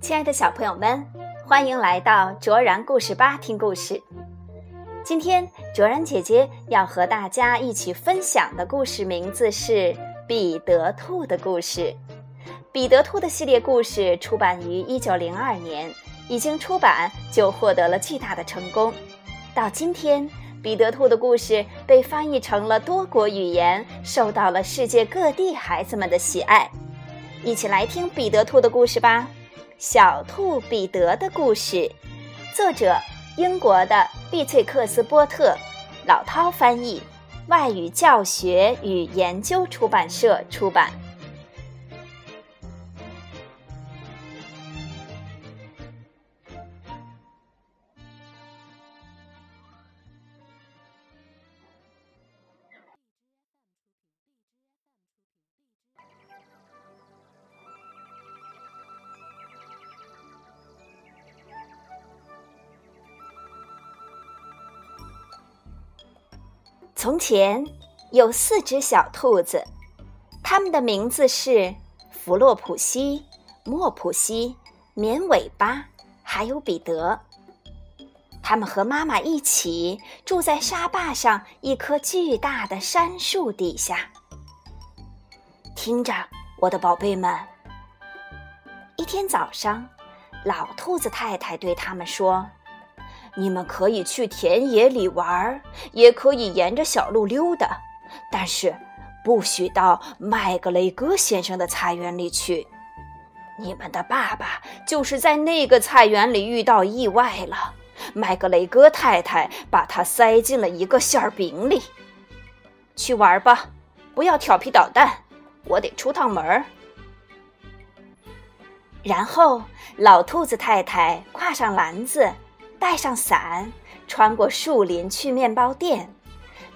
亲爱的小朋友们，欢迎来到卓然故事吧听故事。今天卓然姐姐要和大家一起分享的故事名字是《彼得兔的故事》。彼得兔的系列故事出版于一九零二年，一经出版就获得了巨大的成功。到今天，彼得兔的故事被翻译成了多国语言，受到了世界各地孩子们的喜爱。一起来听彼得兔的故事吧，《小兔彼得的故事》，作者英国的碧翠克斯波特，老涛翻译，外语教学与研究出版社出版。从前有四只小兔子，它们的名字是弗洛普西、莫普西、绵尾巴，还有彼得。它们和妈妈一起住在沙坝上一棵巨大的杉树底下。听着，我的宝贝们。一天早上，老兔子太太对他们说。你们可以去田野里玩，也可以沿着小路溜达，但是不许到麦格雷戈先生的菜园里去。你们的爸爸就是在那个菜园里遇到意外了，麦格雷戈太太把他塞进了一个馅饼里。去玩吧，不要调皮捣蛋，我得出趟门。然后，老兔子太太挎上篮子。带上伞，穿过树林去面包店。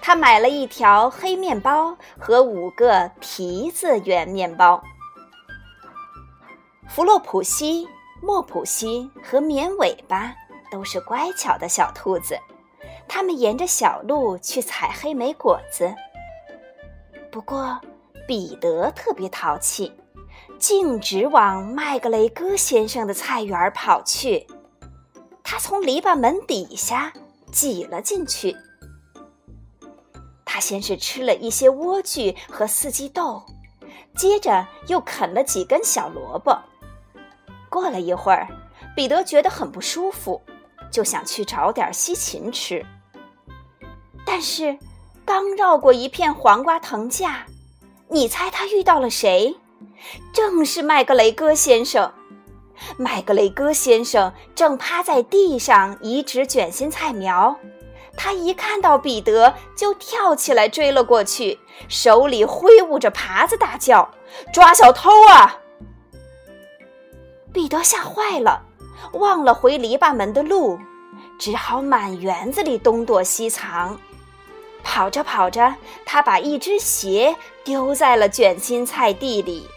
他买了一条黑面包和五个提子圆面包。弗洛普西、莫普西和绵尾巴都是乖巧的小兔子，他们沿着小路去采黑莓果子。不过，彼得特别淘气，径直往麦格雷戈先生的菜园跑去。他从篱笆门底下挤了进去。他先是吃了一些莴苣和四季豆，接着又啃了几根小萝卜。过了一会儿，彼得觉得很不舒服，就想去找点西芹吃。但是，刚绕过一片黄瓜藤架，你猜他遇到了谁？正是麦格雷戈先生。麦格雷戈先生正趴在地上移植卷心菜苗，他一看到彼得就跳起来追了过去，手里挥舞着耙子，大叫：“抓小偷啊！”彼得吓坏了，忘了回篱笆门的路，只好满园子里东躲西藏。跑着跑着，他把一只鞋丢在了卷心菜地里。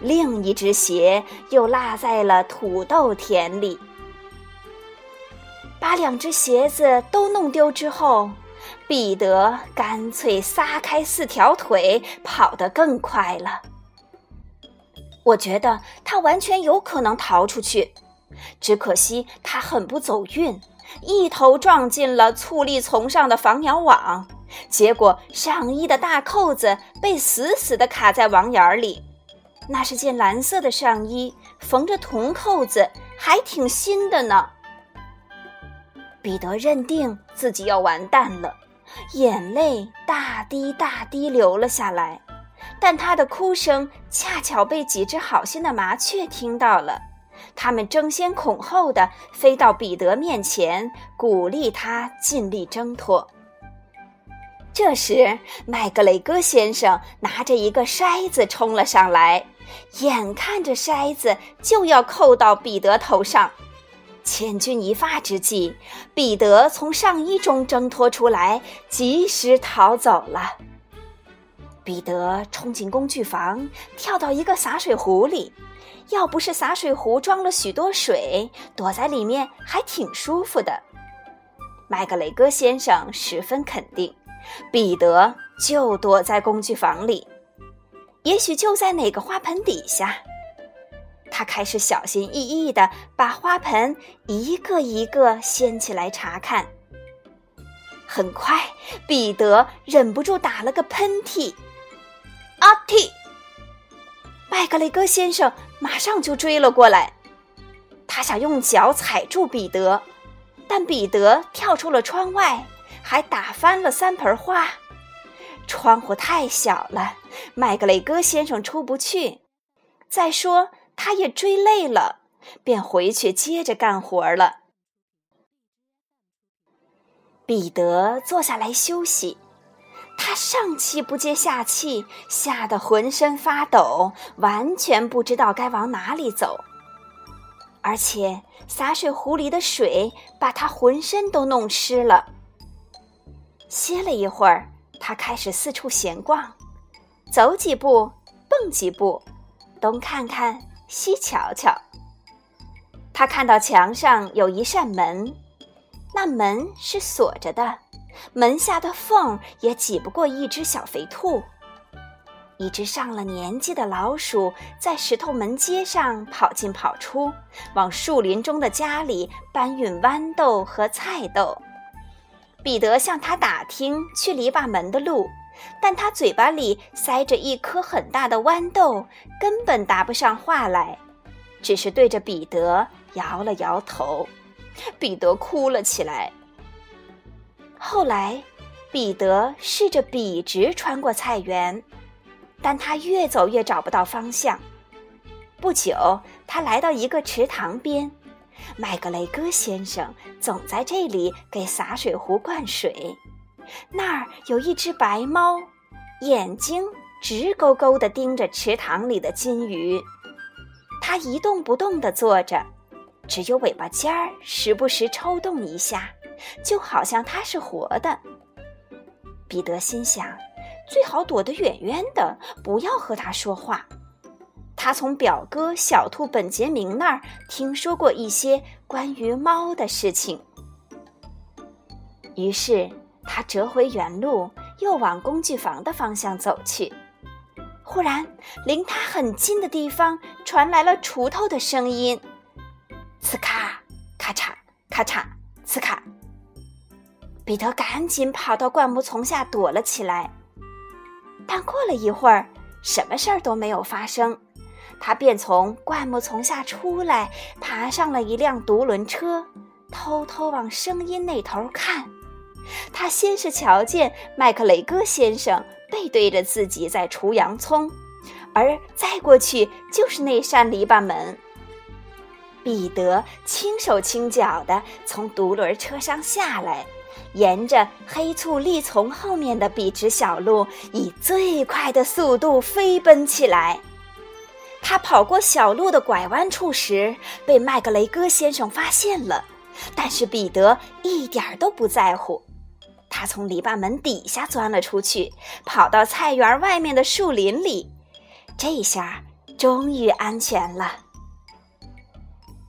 另一只鞋又落在了土豆田里。把两只鞋子都弄丢之后，彼得干脆撒开四条腿，跑得更快了。我觉得他完全有可能逃出去，只可惜他很不走运，一头撞进了醋栗丛上的防鸟网，结果上衣的大扣子被死死地卡在网眼里。那是件蓝色的上衣，缝着铜扣子，还挺新的呢。彼得认定自己要完蛋了，眼泪大滴大滴流了下来。但他的哭声恰巧被几只好心的麻雀听到了，它们争先恐后的飞到彼得面前，鼓励他尽力挣脱。这时，麦格雷戈先生拿着一个筛子冲了上来。眼看着筛子就要扣到彼得头上，千钧一发之际，彼得从上衣中挣脱出来，及时逃走了。彼得冲进工具房，跳到一个洒水壶里。要不是洒水壶装了许多水，躲在里面还挺舒服的。麦格雷戈先生十分肯定，彼得就躲在工具房里。也许就在哪个花盆底下。他开始小心翼翼地把花盆一个一个掀起来查看。很快，彼得忍不住打了个喷嚏。阿嚏！麦格雷戈先生马上就追了过来，他想用脚踩住彼得，但彼得跳出了窗外，还打翻了三盆花。窗户太小了，麦格雷戈先生出不去。再说，他也追累了，便回去接着干活了。彼得坐下来休息，他上气不接下气，吓得浑身发抖，完全不知道该往哪里走。而且洒水壶里的水把他浑身都弄湿了。歇了一会儿。他开始四处闲逛，走几步，蹦几步，东看看，西瞧瞧。他看到墙上有一扇门，那门是锁着的，门下的缝也挤不过一只小肥兔。一只上了年纪的老鼠在石头门阶上跑进跑出，往树林中的家里搬运豌豆和菜豆。彼得向他打听去篱笆门的路，但他嘴巴里塞着一颗很大的豌豆，根本答不上话来，只是对着彼得摇了摇头。彼得哭了起来。后来，彼得试着笔直穿过菜园，但他越走越找不到方向。不久，他来到一个池塘边。麦格雷戈先生总在这里给洒水壶灌水。那儿有一只白猫，眼睛直勾勾地盯着池塘里的金鱼。它一动不动地坐着，只有尾巴尖儿时不时抽动一下，就好像它是活的。彼得心想，最好躲得远远的，不要和它说话。他从表哥小兔本杰明那儿听说过一些关于猫的事情，于是他折回原路，又往工具房的方向走去。忽然，离他很近的地方传来了锄头的声音：“呲咔，咔嚓，咔嚓，呲咔。”彼得赶紧跑到灌木丛下躲了起来。但过了一会儿，什么事儿都没有发生。他便从灌木丛下出来，爬上了一辆独轮车，偷偷往声音那头看。他先是瞧见麦克雷戈先生背对着自己在除洋葱，而再过去就是那扇篱笆门。彼得轻手轻脚地从独轮车上下来，沿着黑醋栗丛后面的笔直小路，以最快的速度飞奔起来。他跑过小路的拐弯处时，被麦格雷戈先生发现了，但是彼得一点儿都不在乎。他从篱笆门底下钻了出去，跑到菜园外面的树林里，这下终于安全了。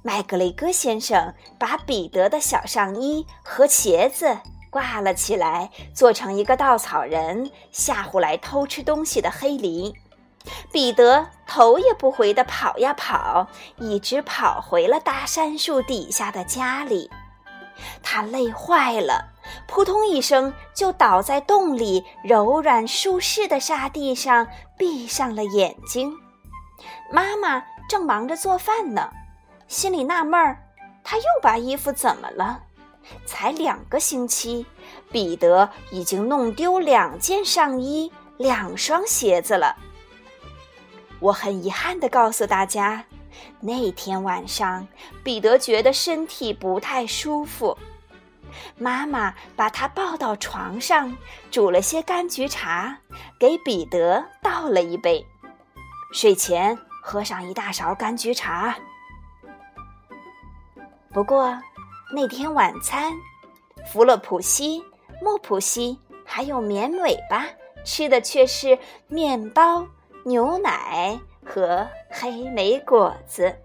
麦格雷戈先生把彼得的小上衣和鞋子挂了起来，做成一个稻草人，吓唬来偷吃东西的黑狸。彼得头也不回地跑呀跑，一直跑回了大杉树底下的家里。他累坏了，扑通一声就倒在洞里柔软舒适的沙地上，闭上了眼睛。妈妈正忙着做饭呢，心里纳闷儿：他又把衣服怎么了？才两个星期，彼得已经弄丢两件上衣、两双鞋子了。我很遗憾地告诉大家，那天晚上彼得觉得身体不太舒服。妈妈把他抱到床上，煮了些柑橘茶，给彼得倒了一杯。睡前喝上一大勺柑橘茶。不过那天晚餐，弗洛普西、莫普西还有绵尾巴吃的却是面包。牛奶和黑莓果子。